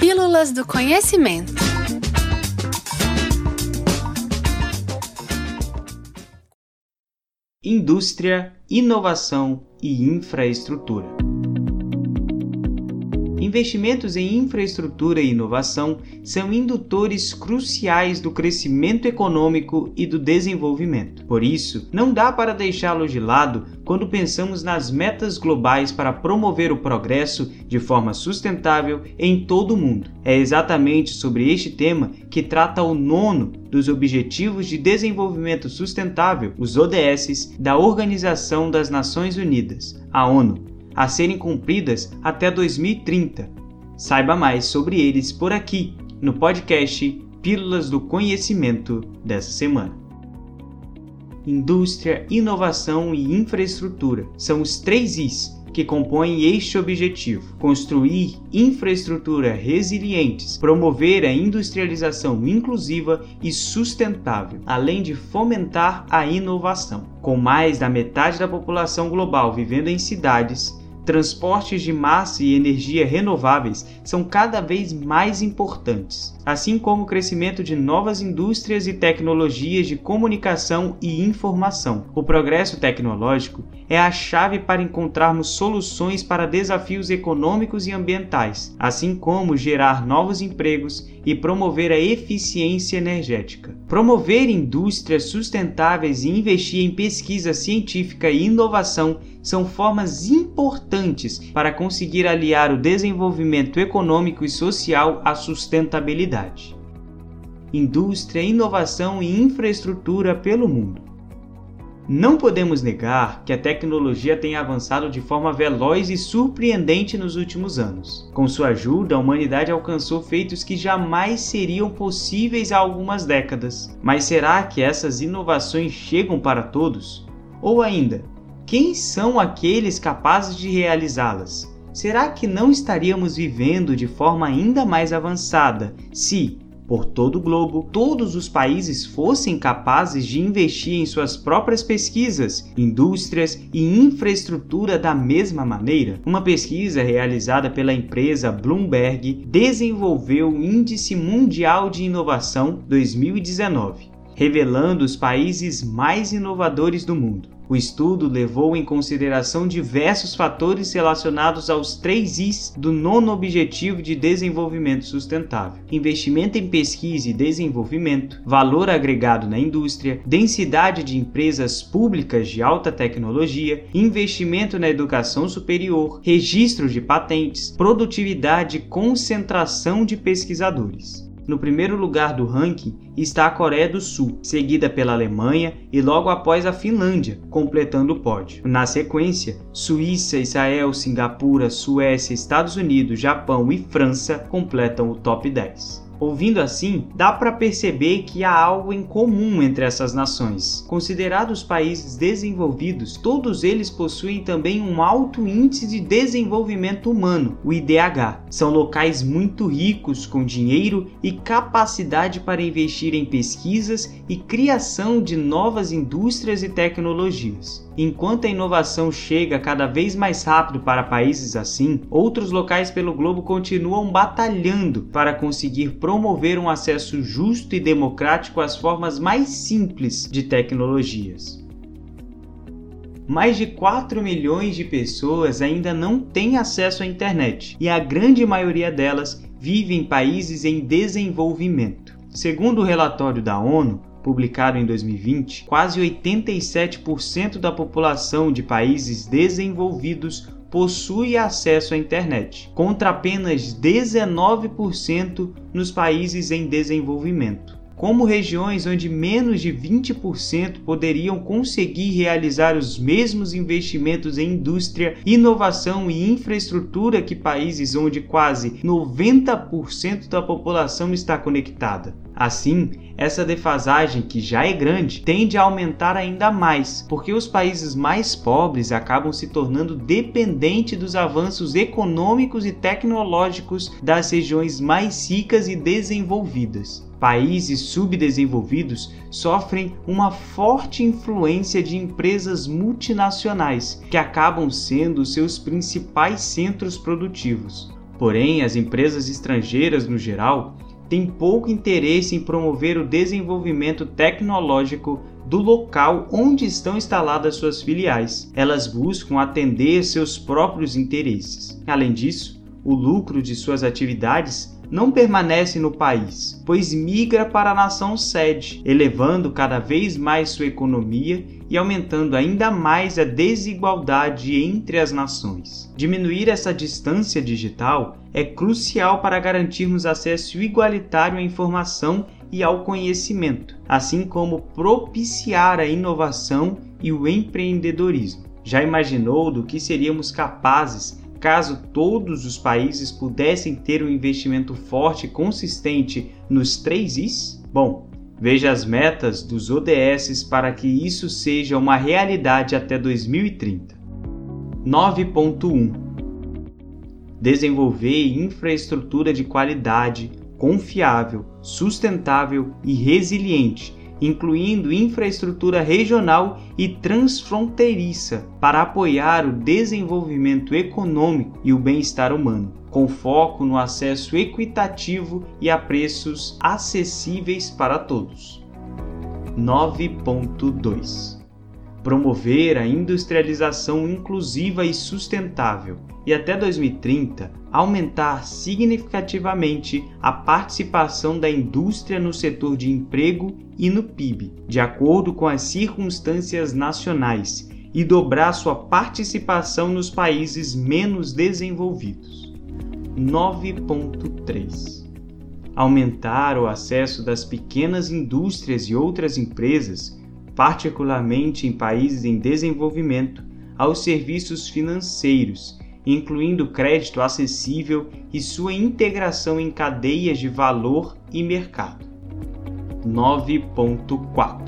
Pílulas do Conhecimento. Indústria, inovação e infraestrutura. Investimentos em infraestrutura e inovação são indutores cruciais do crescimento econômico e do desenvolvimento. Por isso, não dá para deixá-los de lado quando pensamos nas metas globais para promover o progresso de forma sustentável em todo o mundo. É exatamente sobre este tema que trata o nono dos Objetivos de Desenvolvimento Sustentável, os ODS, da Organização das Nações Unidas, a ONU a serem cumpridas até 2030. Saiba mais sobre eles por aqui, no podcast Pílulas do Conhecimento dessa semana. Indústria, inovação e infraestrutura são os três Is que compõem este objetivo: construir infraestrutura resilientes, promover a industrialização inclusiva e sustentável, além de fomentar a inovação. Com mais da metade da população global vivendo em cidades, transportes de massa e energia renováveis são cada vez mais importantes, assim como o crescimento de novas indústrias e tecnologias de comunicação e informação. O progresso tecnológico é a chave para encontrarmos soluções para desafios econômicos e ambientais, assim como gerar novos empregos e promover a eficiência energética. Promover indústrias sustentáveis e investir em pesquisa científica e inovação são formas importantes para conseguir aliar o desenvolvimento econômico e social à sustentabilidade. Indústria, inovação e infraestrutura pelo mundo. Não podemos negar que a tecnologia tem avançado de forma veloz e surpreendente nos últimos anos. Com sua ajuda, a humanidade alcançou feitos que jamais seriam possíveis há algumas décadas. Mas será que essas inovações chegam para todos? Ou ainda, quem são aqueles capazes de realizá-las? Será que não estaríamos vivendo de forma ainda mais avançada se, por todo o globo, todos os países fossem capazes de investir em suas próprias pesquisas, indústrias e infraestrutura da mesma maneira? Uma pesquisa realizada pela empresa Bloomberg desenvolveu o Índice Mundial de Inovação 2019, revelando os países mais inovadores do mundo. O estudo levou em consideração diversos fatores relacionados aos três Is do nono Objetivo de Desenvolvimento Sustentável: investimento em pesquisa e desenvolvimento, valor agregado na indústria, densidade de empresas públicas de alta tecnologia, investimento na educação superior, registro de patentes, produtividade e concentração de pesquisadores. No primeiro lugar do ranking está a Coreia do Sul, seguida pela Alemanha e logo após a Finlândia, completando o pódio. Na sequência, Suíça, Israel, Singapura, Suécia, Estados Unidos, Japão e França completam o top 10. Ouvindo assim, dá para perceber que há algo em comum entre essas nações. Considerados países desenvolvidos, todos eles possuem também um alto índice de desenvolvimento humano, o IDH. São locais muito ricos com dinheiro e capacidade para investir em pesquisas e criação de novas indústrias e tecnologias. Enquanto a inovação chega cada vez mais rápido para países assim, outros locais pelo globo continuam batalhando para conseguir promover um acesso justo e democrático às formas mais simples de tecnologias. Mais de 4 milhões de pessoas ainda não têm acesso à internet e a grande maioria delas vive em países em desenvolvimento. Segundo o relatório da ONU, publicado em 2020, quase 87% da população de países desenvolvidos possui acesso à internet, contra apenas 19% nos países em desenvolvimento como regiões onde menos de 20% poderiam conseguir realizar os mesmos investimentos em indústria, inovação e infraestrutura que países onde quase 90% da população está conectada. Assim, essa defasagem, que já é grande, tende a aumentar ainda mais, porque os países mais pobres acabam se tornando dependentes dos avanços econômicos e tecnológicos das regiões mais ricas e desenvolvidas. Países subdesenvolvidos sofrem uma forte influência de empresas multinacionais que acabam sendo seus principais centros produtivos. Porém, as empresas estrangeiras, no geral, têm pouco interesse em promover o desenvolvimento tecnológico do local onde estão instaladas suas filiais. Elas buscam atender seus próprios interesses. Além disso, o lucro de suas atividades não permanece no país, pois migra para a nação sede, elevando cada vez mais sua economia e aumentando ainda mais a desigualdade entre as nações. Diminuir essa distância digital é crucial para garantirmos acesso igualitário à informação e ao conhecimento, assim como propiciar a inovação e o empreendedorismo. Já imaginou do que seríamos capazes caso todos os países pudessem ter um investimento forte e consistente nos três Is? Bom, veja as metas dos ODS para que isso seja uma realidade até 2030. 9.1 Desenvolver infraestrutura de qualidade, confiável, sustentável e resiliente incluindo infraestrutura regional e transfronteiriça, para apoiar o desenvolvimento econômico e o bem-estar humano, com foco no acesso equitativo e a preços acessíveis para todos. 9.2 promover a industrialização inclusiva e sustentável e até 2030 aumentar significativamente a participação da indústria no setor de emprego e no PIB, de acordo com as circunstâncias nacionais, e dobrar sua participação nos países menos desenvolvidos. 9.3 Aumentar o acesso das pequenas indústrias e outras empresas particularmente em países em desenvolvimento, aos serviços financeiros, incluindo crédito acessível e sua integração em cadeias de valor e mercado. 9.4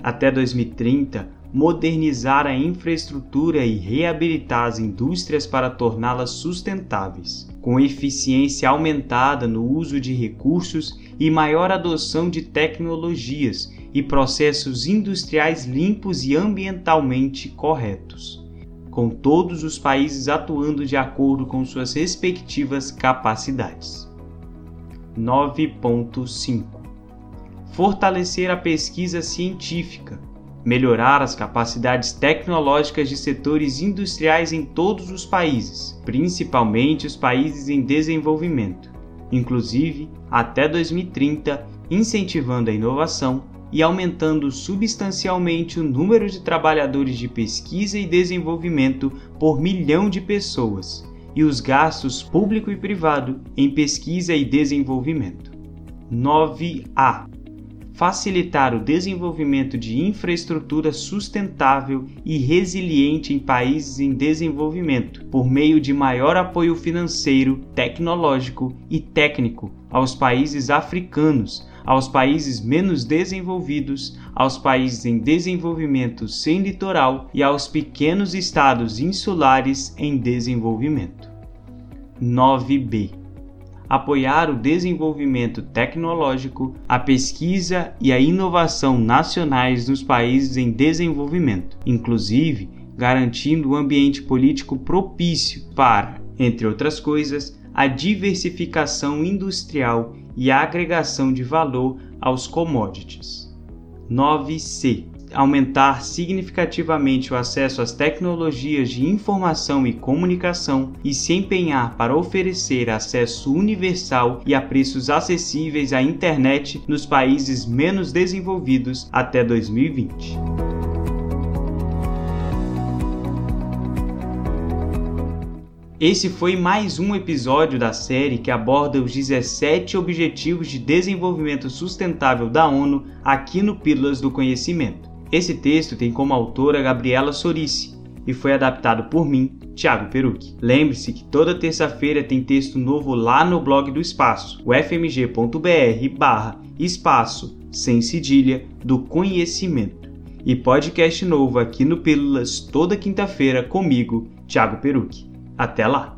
Até 2030, modernizar a infraestrutura e reabilitar as indústrias para torná-las sustentáveis, com eficiência aumentada no uso de recursos e maior adoção de tecnologias e processos industriais limpos e ambientalmente corretos, com todos os países atuando de acordo com suas respectivas capacidades. 9.5 Fortalecer a pesquisa científica, melhorar as capacidades tecnológicas de setores industriais em todos os países, principalmente os países em desenvolvimento, inclusive até 2030, incentivando a inovação e aumentando substancialmente o número de trabalhadores de pesquisa e desenvolvimento por milhão de pessoas e os gastos público e privado em pesquisa e desenvolvimento. 9A facilitar o desenvolvimento de infraestrutura sustentável e resiliente em países em desenvolvimento, por meio de maior apoio financeiro, tecnológico e técnico aos países africanos, aos países menos desenvolvidos, aos países em desenvolvimento sem litoral e aos pequenos estados insulares em desenvolvimento. 9b apoiar o desenvolvimento tecnológico, a pesquisa e a inovação nacionais nos países em desenvolvimento, inclusive garantindo um ambiente político propício para, entre outras coisas, a diversificação industrial e a agregação de valor aos commodities. 9C aumentar significativamente o acesso às tecnologias de informação e comunicação e se empenhar para oferecer acesso universal e a preços acessíveis à internet nos países menos desenvolvidos até 2020. Esse foi mais um episódio da série que aborda os 17 Objetivos de Desenvolvimento Sustentável da ONU aqui no Pílulas do Conhecimento. Esse texto tem como autora Gabriela Sorici e foi adaptado por mim, Thiago Perucci. Lembre-se que toda terça-feira tem texto novo lá no blog do Espaço, o fmg.br barra espaço sem cedilha do conhecimento. E podcast novo aqui no Pílulas toda quinta-feira comigo, Thiago Perucci. Até lá!